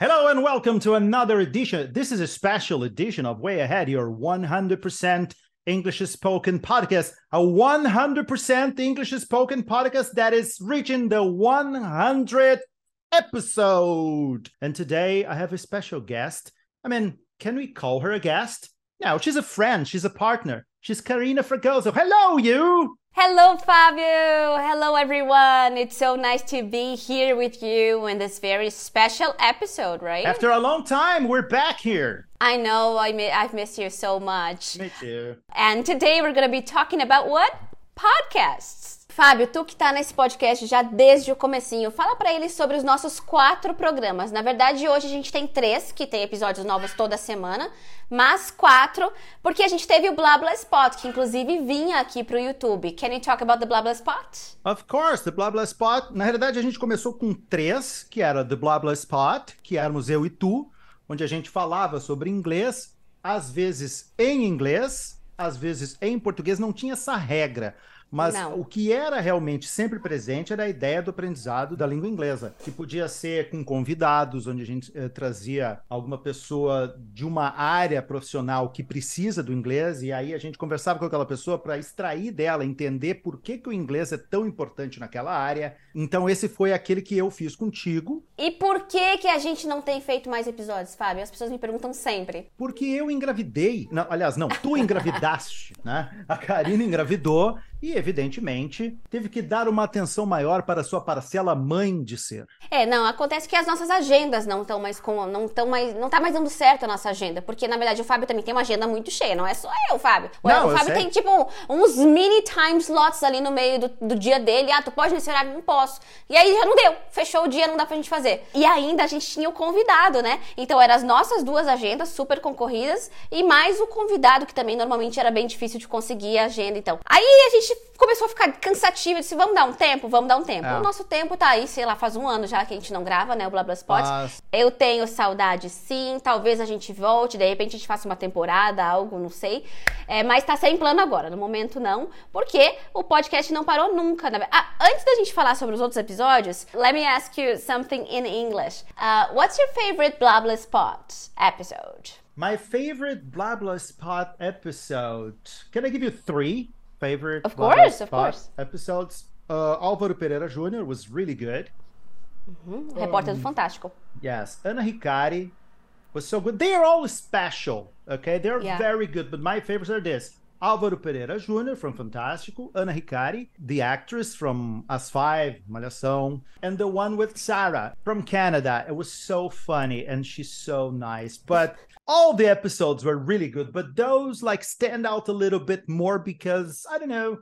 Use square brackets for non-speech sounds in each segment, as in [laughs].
Hello and welcome to another edition. This is a special edition of Way Ahead, your 100% English spoken podcast. A 100% English spoken podcast that is reaching the 100th episode. And today I have a special guest. I mean, can we call her a guest? No, she's a friend, she's a partner. She's Karina Fragoso. Hello, you. Hello, Fabio. Hello, everyone. It's so nice to be here with you in this very special episode, right? After a long time, we're back here. I know. I mi- I've missed you so much. Me too. And today we're going to be talking about what? Podcasts. Fábio, tu que tá nesse podcast já desde o comecinho, fala para eles sobre os nossos quatro programas. Na verdade, hoje a gente tem três, que tem episódios novos toda semana, mas quatro, porque a gente teve o Blabla Spot, que inclusive vinha aqui pro YouTube. Can you talk about the Blabla Spot? Of course, the Blah Spot. Na realidade, a gente começou com três, que era The Blah Spot, que éramos eu e tu, onde a gente falava sobre inglês, às vezes em inglês, às vezes em português, não tinha essa regra. Mas Não. o que era realmente sempre presente era a ideia do aprendizado da língua inglesa, que podia ser com convidados, onde a gente eh, trazia alguma pessoa de uma área profissional que precisa do inglês, e aí a gente conversava com aquela pessoa para extrair dela, entender por que, que o inglês é tão importante naquela área. Então, esse foi aquele que eu fiz contigo, E por que que a gente não tem feito mais episódios, Fábio? As pessoas me perguntam sempre. Porque eu engravidei. Não, aliás, não, tu engravidaste, [laughs] né? A Karina engravidou e, evidentemente, teve que dar uma atenção maior para a sua parcela mãe de ser. É, não, acontece que as nossas agendas não estão mais com, não estão mais, não tá mais dando certo a nossa agenda, porque na verdade o Fábio também tem uma agenda muito cheia, não é só eu, Fábio. O, Não, o Fábio tem tipo uns mini time slots ali no meio do, do dia dele. Ah, tu pode nesse horário? Não posso. E aí já não deu, fechou o dia, não dá pra gente fazer. E ainda a gente tinha o convidado, né? Então eram as nossas duas agendas super concorridas e mais o convidado que também normalmente era bem difícil de conseguir a agenda, então. Aí a gente começou a ficar cansativo, disse, vamos dar um tempo, vamos dar um tempo. É. O nosso tempo tá aí, sei lá, faz um ano já que a gente não grava, né, o Blá Blá Spot. Mas- Eu tenho saudade, sim. Talvez a gente volte, de repente a gente faça uma temporada, algo, não sei. É, mas tá sem plano agora. No momento, não. Porque o podcast não parou nunca. na Ah, antes da gente falar sobre os outros episódios, let me ask you something in English. Uh, what's your favorite Blah Blah Spot episode? My favorite blah blah spot episode. Can I give you three favorite Of course, of course. episodes? Uh, Álvaro Pereira Jr. was really good. Repórter do Fantástico. Yes, Ana Hikari was so good. They are all special, okay? They're Yeah. very good, but my favorites are this. Álvaro Pereira Jr. from Fantástico, Ana Hikari, the actress from As Five, Malhação, and the one with Sarah from Canada. It was so funny and she's so nice. But all the episodes were really good, but those like stand out a little bit more because I don't know,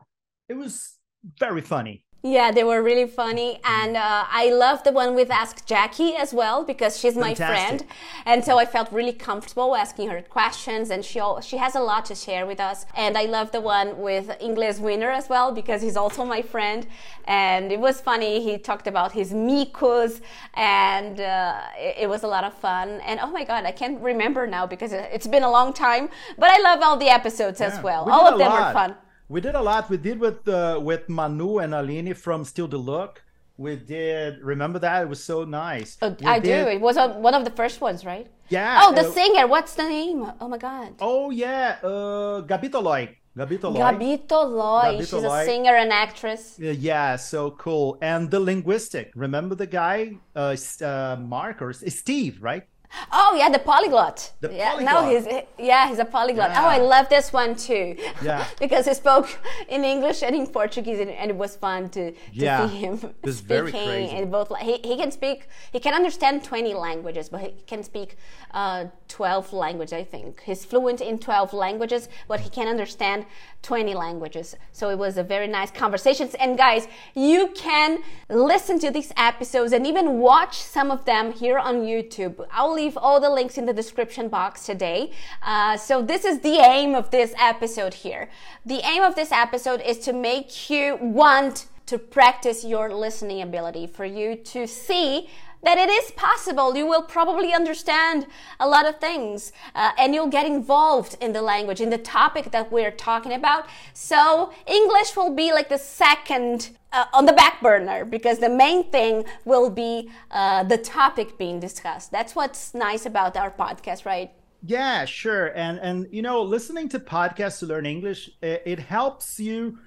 it was very funny. Yeah, they were really funny, and uh, I love the one with Ask Jackie as well because she's my Fantastic. friend, and so I felt really comfortable asking her questions, and she she has a lot to share with us. And I love the one with English Winner as well because he's also my friend, and it was funny. He talked about his micos, and uh, it, it was a lot of fun. And oh my god, I can't remember now because it- it's been a long time, but I love all the episodes as well. we All of them were lot. fun. We did a lot. We did with uh, with Manu and Aline from Still the Look. We did. Remember that? It was so nice. Oh, I do. It was one of the first ones, right? Yeah. Oh, the uh, singer. What's the name? Oh my God. Oh yeah. Uh, Gabi Toloy. Gabi Toloy. Gabi Toloy. Gabi She's Toloy. a singer and actress. Uh, yeah, so cool. And the linguistic. Remember the guy, uh, uh Mark or Steve, right? Oh yeah, the polyglot. The yeah, no, he's yeah, he's a polyglot. Yeah. Oh, I love this one too. Yeah. [laughs] because he spoke in English and in Portuguese, and, and it was fun to, to Yeah. see him [laughs] very speaking in both. He, he can speak. He can understand twenty languages, but he can speak uh, twelve languages. I think he's fluent in twelve languages, but he can understand twenty languages. So it was a very nice conversations. And guys, you can listen to these episodes and even watch some of them here on YouTube. I'll leave all the links in the description box today. Uh, so this is the aim of this episode here. The aim of this episode is to make you want to practice your listening ability, for you to see that it is possible. You will probably understand a lot of things uh, and you'll get involved in the language, in the topic that we're talking about. So, English will be like the second uh, on the back burner because the main thing will be uh, the topic being discussed. That's what's nice about our podcast, right? Yeah, sure. And and you know, listening to podcasts to learn English, it, it helps you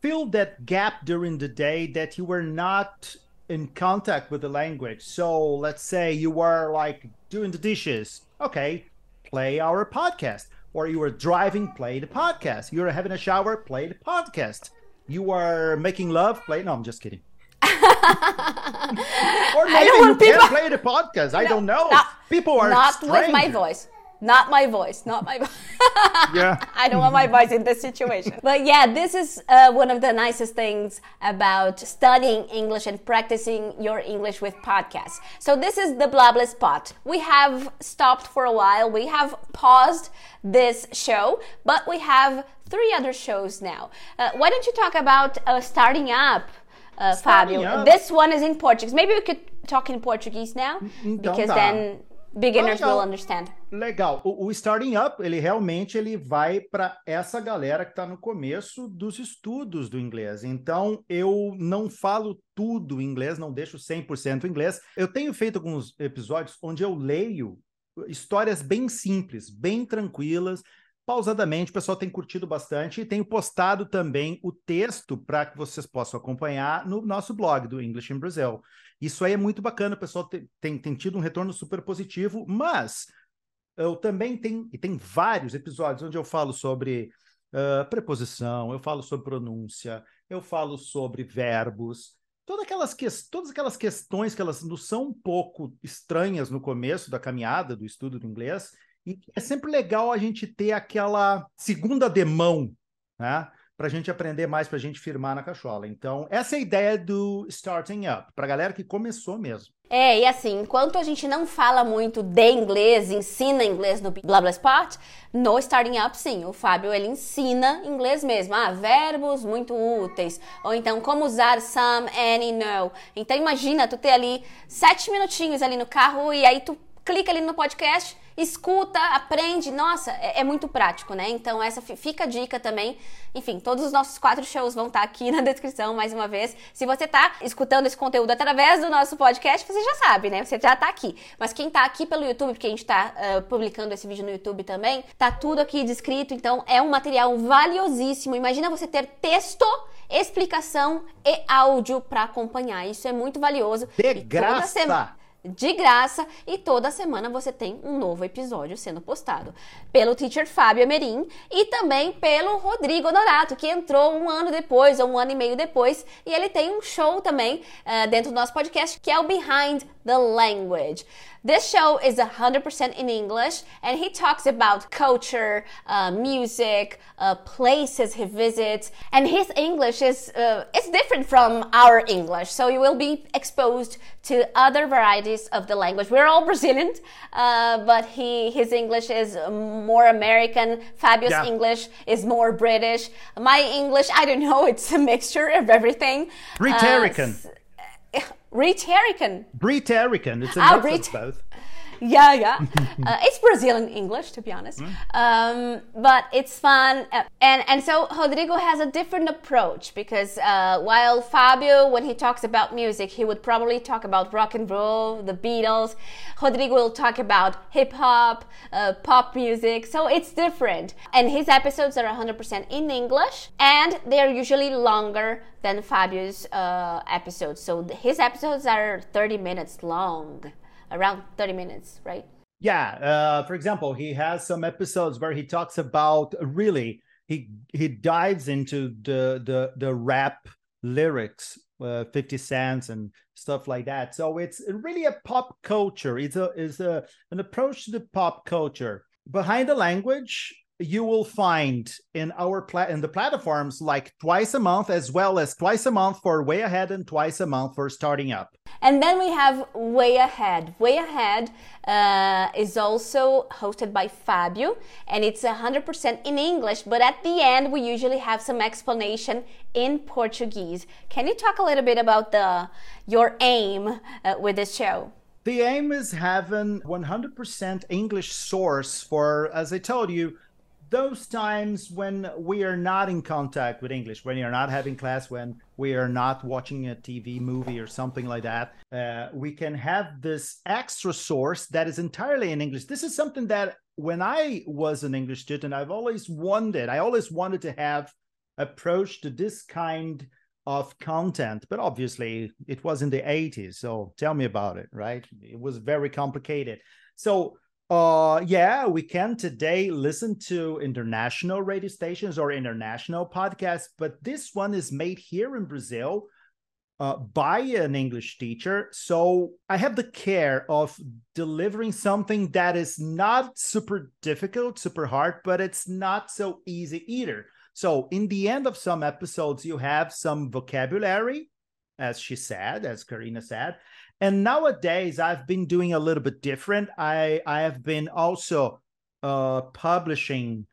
fill that gap during the day that you were not in contact with the language. So let's say you were like doing the dishes. Okay, play our podcast. Or you were driving, play the podcast. You were having a shower, play the podcast. You are making love, play. No, I'm just kidding. [laughs] or maybe I don't you people... play the podcast. I [laughs] don't know. Not, people are not strange. with my voice. Not my voice, not my voice. [laughs] yeah. I don't want my voice in this situation. But yeah, this is uh, one of the nicest things about studying English and practicing your English with podcasts. So this is the Blabla Spot. We have stopped for a while. We have paused this show, but we have three other shows now. Uh, why don't you talk about uh, starting up? Uh, Fabio. up. This one is in Portuguese. Maybe we could talk in Portuguese now, então because tá. then beginners Legal. will understand. Legal. O, o Starting Up, ele realmente ele vai para essa galera que está no começo dos estudos do inglês. Então, eu não falo tudo inglês, não deixo 100% inglês. Eu tenho feito alguns episódios onde eu leio histórias bem simples, bem tranquilas, pausadamente. O pessoal tem curtido bastante e tenho postado também o texto para que vocês possam acompanhar no nosso blog do English in Brazil. Isso aí é muito bacana, o pessoal tem, tem, tem tido um retorno super positivo, mas eu também tenho, e tem vários episódios onde eu falo sobre uh, preposição, eu falo sobre pronúncia, eu falo sobre verbos, todas aquelas, que, todas aquelas questões que elas nos são um pouco estranhas no começo da caminhada do estudo do inglês, e é sempre legal a gente ter aquela segunda demão, né? Para a gente aprender mais, para a gente firmar na cachola. Então, essa é a ideia do Starting Up, para a galera que começou mesmo. É, e assim, enquanto a gente não fala muito de inglês, ensina inglês no Blablaspot, no Starting Up, sim, o Fábio, ele ensina inglês mesmo. Ah, verbos muito úteis. Ou então, como usar some, any, no. Então, imagina tu ter ali sete minutinhos ali no carro e aí tu clica ali no podcast, escuta, aprende. Nossa, é, é muito prático, né? Então, essa fica a dica também. Enfim, todos os nossos quatro shows vão estar aqui [laughs] na descrição, mais uma vez. Se você está escutando esse conteúdo através do nosso podcast, você já sabe, né? Você já está aqui. Mas quem está aqui pelo YouTube, porque a gente está uh, publicando esse vídeo no YouTube também, tá tudo aqui descrito. Então, é um material valiosíssimo. Imagina você ter texto, explicação e áudio para acompanhar. Isso é muito valioso. De E graça! De graça e toda semana você tem um novo episódio sendo postado pelo teacher Fábio Amerim e também pelo Rodrigo Honorato, que entrou um ano depois ou um ano e meio depois e ele tem um show também eh, dentro do nosso podcast que é o Behind the Language. This show is 100% in English and he talks about culture, uh, music, uh, places he visits, and his English is uh, it's different from our English. So you will be exposed to other varieties of the language. We're all Brazilian, uh, but he his English is more American. Fabio's Yeah. English is more British. My English, I don't know, it's a mixture of everything. Uh, Rhetorican. S- Rhetorican. British-American, it's a Ah, mix Brit- of both. [laughs] Yeah, yeah. uh, it's Brazilian English, to be honest. Um, but it's fun. And, and so Rodrigo has a different approach because uh, while Fabio, when he talks about music, he would probably talk about rock and roll, the Beatles. Rodrigo will talk about hip hop, uh, pop music. So it's different. And his episodes are 100% in English and they're usually longer than Fabio's uh, episodes. So his episodes are 30 minutes long around 30 minutes, right? Yeah, uh, for example, he has some episodes where he talks about really he he dives into the the the rap lyrics, uh, Fifty Cents and stuff like that. So it's really a pop culture. It's a is a an approach to the pop culture behind the language. You will find in our pla- in the platforms like twice a month as well as twice a month for way ahead and twice a month for starting up. And then we have way ahead. Way ahead uh, is also hosted by fabio and it's 100% in english but at the end we usually have some explanation in portuguese. Can you talk a little bit about the your aim uh, with this show? The aim is having 100% English source for, as I told you, those times when we are not in contact with English, when you're not having class, when we are not watching a TV movie or something like that, uh, we can have this extra source that is entirely in English. This is something that when I was an English student, I've always wanted, I always wanted to have approach to this kind of content but obviously it was in the 80s so tell me about it right it was very complicated so uh yeah we can today listen to international radio stations or international podcasts but this one is made here in brazil uh, by an english teacher. So i have the care of delivering something that is not super difficult super hard but it's not so easy either. So in the end of some episodes you have some vocabulary as she said as karina said and nowadays i've been doing a little bit different. I i have been also uh publishing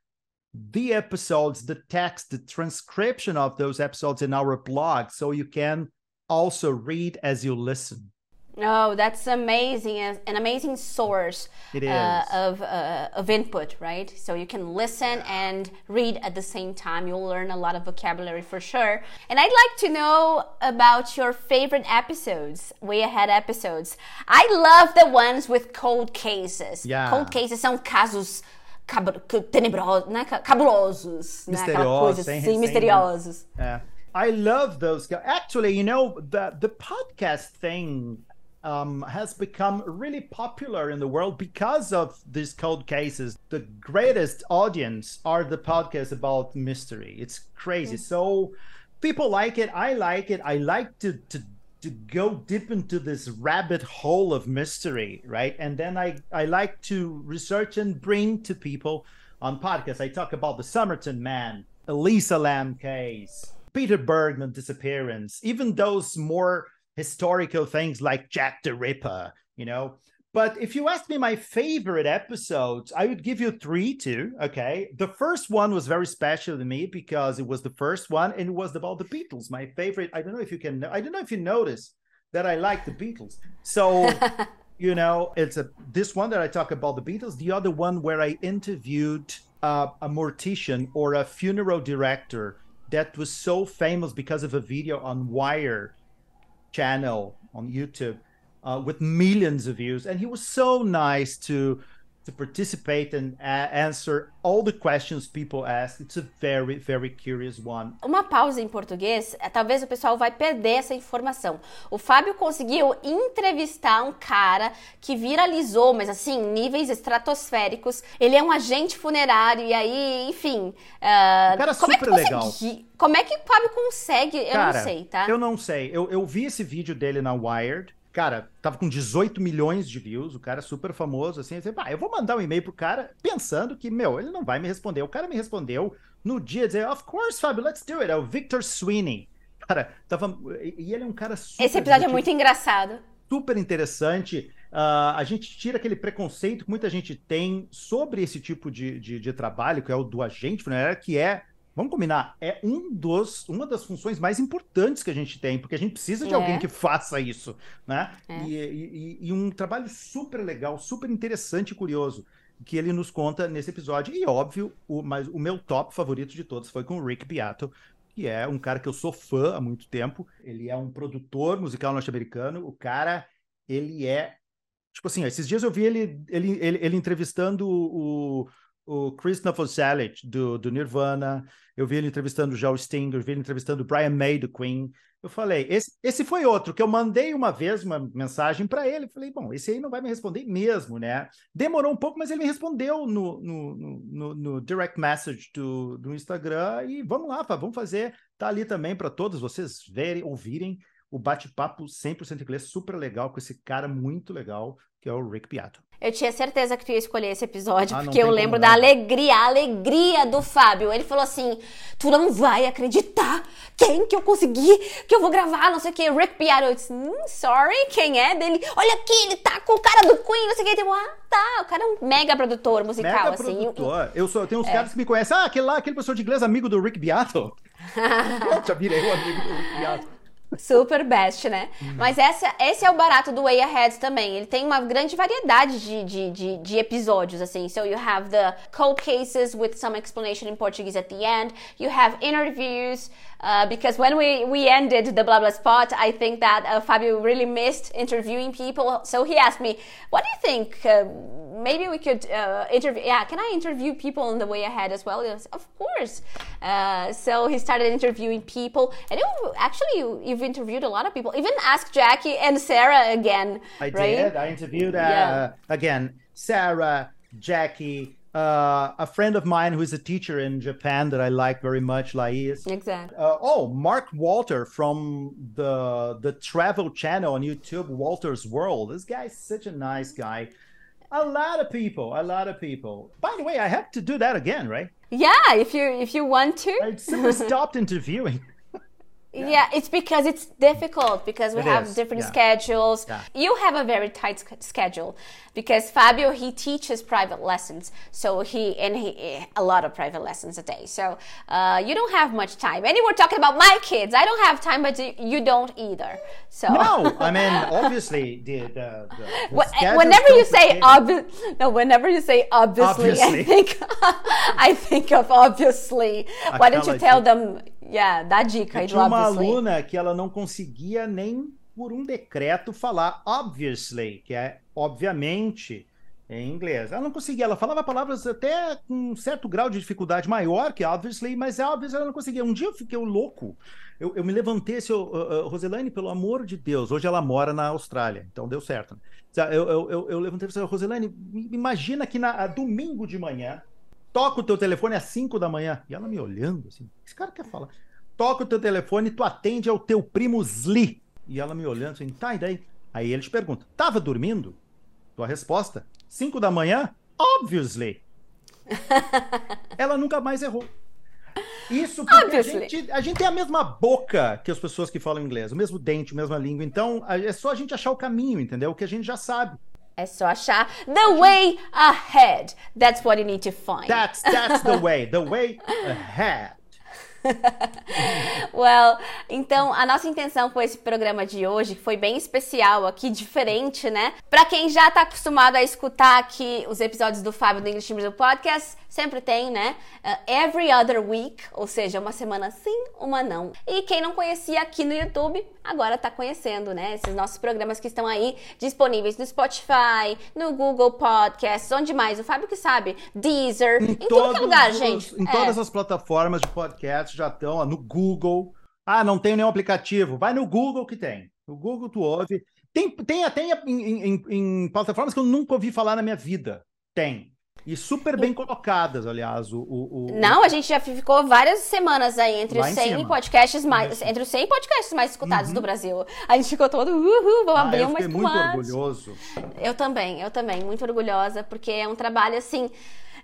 the episodes the text the transcription of those episodes in our blog so you can also read as you listen Oh, that's amazing! An amazing source uh, of uh, of input, right? So you can listen and read at the same time. You'll learn a lot of vocabulary for sure. And I'd like to know about your favorite episodes, way ahead episodes. I love the ones with cold cases. Yeah. Cold cases são casos tenebrosos, né? Cabulosos, né? Aquela coisa assim, sem, misteriosos. Yeah. I love those. Actually, you know, the the podcast thing um, has become really popular in the world because of these cold cases. The greatest audience are the podcasts about mystery. It's crazy. So people like it. I like it. I like to to to go deep into this rabbit hole of mystery, right? And then I I like to research and bring to people on podcasts. I talk about the Somerton Man, Elisa Lam case, Peter Bergman disappearance, even those more historical things like Jack the Ripper, you know. But if you ask me my favorite episodes, I would give you three too. Okay. The first one was very special to me because it was the first one and it was about the Beatles. My favorite. I don't know if you can, I don't know if you notice that I like the Beatles. So, [laughs] you know, it's a this one that I talk about the Beatles, the other one where I interviewed uh, a mortician or a funeral director that was so famous because of a video on Wire channel on YouTube uh, with millions of views, and he was so nice to to participate and answer all the questions people ask. It's a very, very curious one. Uma pausa em português, é, talvez o pessoal vai perder essa informação. O Fábio conseguiu entrevistar um cara que viralizou, mas assim, níveis estratosféricos. Ele é um agente funerário e aí, enfim. Uh, um cara como super é que legal. Como é que o Fábio consegue? Eu cara, não sei, tá? Eu não sei. Eu, eu vi esse vídeo dele na Wired cara, tava com 18 milhões de views, o cara super famoso, assim, eu, ah, eu vou mandar um e-mail pro cara pensando que, meu, ele não vai me responder. O cara me respondeu no dia, dizer, of course, Fábio, let's do it. É o Victor Sweeney. Cara, tava. E ele é um cara super. Esse episódio é muito engraçado. Super interessante. Uh, a gente tira aquele preconceito que muita gente tem sobre esse tipo de, de, de trabalho, que é o do agente funerário, que é Vamos combinar, é um dos, uma das funções mais importantes que a gente tem, porque a gente precisa de é. alguém que faça isso, né? É. E, e, e, um trabalho super legal, super interessante e curioso, que ele nos conta nesse episódio. E óbvio, o, mas o meu top favorito de todos foi com o Rick Beato, que é um cara que eu sou fã há muito tempo. Ele é um produtor musical norte-americano. O cara, ele é. Tipo assim, esses dias eu vi ele, ele, ele, ele entrevistando o, o Chris Novoselic, do, do Nirvana, eu vi ele entrevistando o Joe Sting, eu vi ele entrevistando o Brian May, do Queen. Eu falei, esse, esse foi outro, que eu mandei uma vez uma mensagem para ele, falei, bom, esse aí não vai me responder mesmo, né? Demorou um pouco, mas ele me respondeu no, no, no, no direct message do, do Instagram, e vamos lá, vamos fazer, tá ali também para todos vocês verem, ouvirem o bate-papo 100% inglês, super legal, com esse cara muito legal, que é o Rick Beato. Eu tinha certeza que tu ia escolher esse episódio, Ah, porque eu lembro da alegria, a alegria do Fábio. Ele falou assim: Tu não vai acreditar quem que eu consegui, que eu vou gravar, não sei o que. Rick Beato. Eu disse: hum, Sorry, quem é dele? Olha aqui, ele tá com o cara do Queen, não sei o que. Tipo, ah, tá. O cara é um mega produtor musical, Mega assim. produtor. Eu, sou, eu tenho uns caras que me conhecem. Ah, aquele lá, aquele professor de inglês, amigo do Rick Beato. [laughs] [laughs] Já virei o amigo do Rick Beato. Super best, né? Mas essa, esse é o barato do Way Ahead também. Ele tem uma grande variedade de, de, de, de episódios, assim. So you have the cold cases with some explanation in Portuguese at the end. You have interviews. Uh, because when we, we ended the blah blah spot, I think that uh, Fabio really missed interviewing people. So he asked me, "What do you think? Uh, maybe we could uh, interview? Yeah, can I interview people on the way ahead as well?" Was, of course. Uh, so he started interviewing people, and you, actually you, you've interviewed a lot of people. Even ask Jackie and Sarah again, I right? did. I interviewed, uh, Yeah. again, Sarah, Jackie, uh, a friend of mine who is a teacher in Japan that I like very much, Lais. Exactly. Uh, oh, Mark Walter from the the travel channel on YouTube, Walter's World. This guy's such a nice guy. A lot of people, a lot of people. By the way, I have to do that again, right? Yeah, if you if you want to. I [laughs] stopped interviewing. Yeah. it's because it's difficult because we It have is, different yeah. schedules. Yeah. You have a very tight schedule because Fabio he teaches private lessons, so he and he a lot of private lessons a day. So uh, you don't have much time. And we're talking about my kids. I don't have time, but you don't either. So No, [laughs] I mean, obviously, the, the, the, the whenever you say obvi- no, whenever you say obviously, Obviously. I think [laughs] I think of obviously. Why don't you tell dica. them? Yeah, dá dica aí do Tinha uma aluna que ela não conseguia nem por um decreto falar obviously, que é obviamente em inglês. Ela não conseguia, ela falava palavras até com um certo grau de dificuldade maior que obviously, mas obviously ela não conseguia. Um dia eu fiquei louco. Eu, eu me levantei assim, eu, uh, uh, Roselane, pelo amor de Deus, hoje ela mora na Austrália, então deu certo. Eu, eu, eu, eu levantei e falei, Roselane, imagina que na domingo de manhã, toca o teu telefone às 5 da manhã. E ela me olhando assim, esse cara quer falar. Toca o teu telefone e tu atende ao teu primo Sli. E ela me olhando assim, tá, e daí? Aí ele te pergunta, tava dormindo? Tua resposta, 5 da manhã? Obviously. [laughs] ela nunca mais errou. Isso porque a gente, a gente tem a mesma boca que as pessoas que falam inglês, o mesmo dente, a mesma língua. Então, é só a gente achar o caminho, entendeu? O que a gente já sabe. É só achar the way ahead. That's what you need to find. That's, that's the [laughs] way. The way ahead. [laughs] Well, então a nossa intenção com esse programa de hoje foi bem especial aqui, diferente, né? Pra quem já tá acostumado a escutar aqui os episódios do Fábio do English Brasil Podcast, sempre tem, né? Uh, every other week, ou seja, uma semana sim, uma não. E quem não conhecia aqui no YouTube, agora tá conhecendo, né? Esses nossos programas que estão aí disponíveis no Spotify, no Google Podcasts, onde mais? O Fábio que sabe, Deezer, em, que é todos lugar, os- gente. Em É. todas as plataformas de podcast já estão, no Google. Ah, não tenho nenhum aplicativo. Vai no Google que tem. No Google tu ouve. Tem, tem até em, em- em- plataformas que eu nunca ouvi falar na minha vida. Tem. E super bem colocadas, aliás. O, o- o- Não, a gente já ficou várias semanas aí entre os em 100 cima. podcasts mais, entre os 100 podcasts mais escutados do Brasil. A gente ficou todo, uhul, vamos Ah, abrir eu uma fiquei muito orgulhoso. Eu também, eu também, muito orgulhosa, porque é um trabalho assim.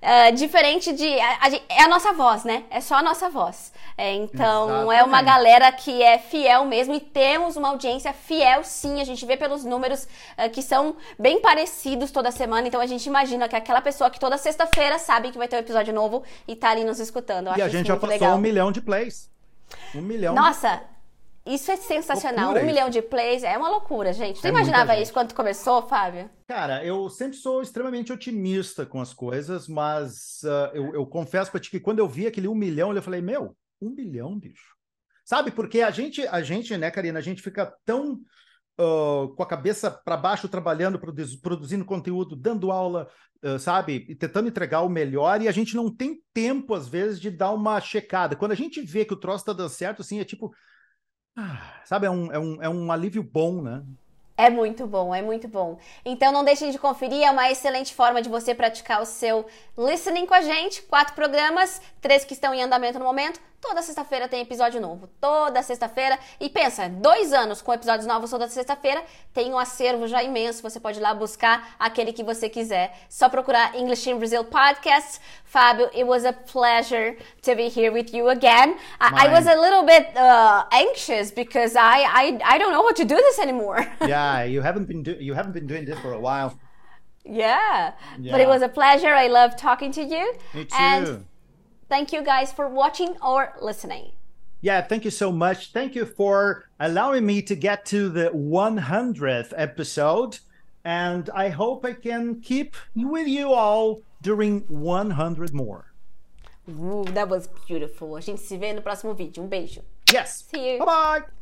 Ah, diferente de. a- a é a nossa voz, né? É só a nossa voz. É, então, é uma Exatamente. galera que é fiel mesmo e temos uma audiência fiel, sim. A gente vê pelos números ah, que são bem parecidos toda semana. Então, a gente imagina que aquela pessoa que toda sexta-feira sabe que vai ter um episódio novo e tá ali nos escutando. Eu E a gente já passou legal. um milhão de plays. Um milhão. Nossa, isso é sensacional. Loucura um isso. milhão de plays é uma loucura, gente. Tu É imaginava isso quando começou, Fábio? Cara, eu sempre sou extremamente otimista com as coisas, mas ah, eu, eu confesso pra ti que quando eu vi aquele um milhão, eu falei, meu, um milhão, bicho. Sabe, porque a gente, a gente, né, Karina, a gente fica tão ah, com a cabeça para baixo trabalhando, produz- produzindo conteúdo, dando aula, ah, sabe, e tentando entregar o melhor, e a gente não tem tempo, às vezes, de dar uma checada. Quando a gente vê que o troço tá dando certo, assim, é tipo, sabe, é um, é um, é um alívio bom, né? É muito bom, é muito bom. Então não deixem de conferir, é uma excelente forma de você praticar o seu listening com a gente. Quatro programas, três que estão em andamento no momento, Toda sexta-feira tem episódio novo. Toda sexta-feira. E pensa, dois anos com episódios novos toda sexta-feira. Tem um acervo já imenso. Você pode ir lá buscar aquele que você quiser. Só procurar English in Brazil Podcast. Fábio, it was a pleasure to be here with you again. I, I was a little bit uh, anxious because I, I I don't know how to do this anymore. [laughs] yeah, you haven't been do- you haven't been doing this for a while. Yeah. Yeah. But it was a pleasure. I love talking to you. Me too. And thank you guys for watching or listening. Yeah, thank you so much. Thank you for allowing me to get to the 100th episode. And I hope I can keep with you all during 100 more. Ooh, that was beautiful. A gente se vê no próximo vídeo. Um beijo. Yes. See you. Bye bye.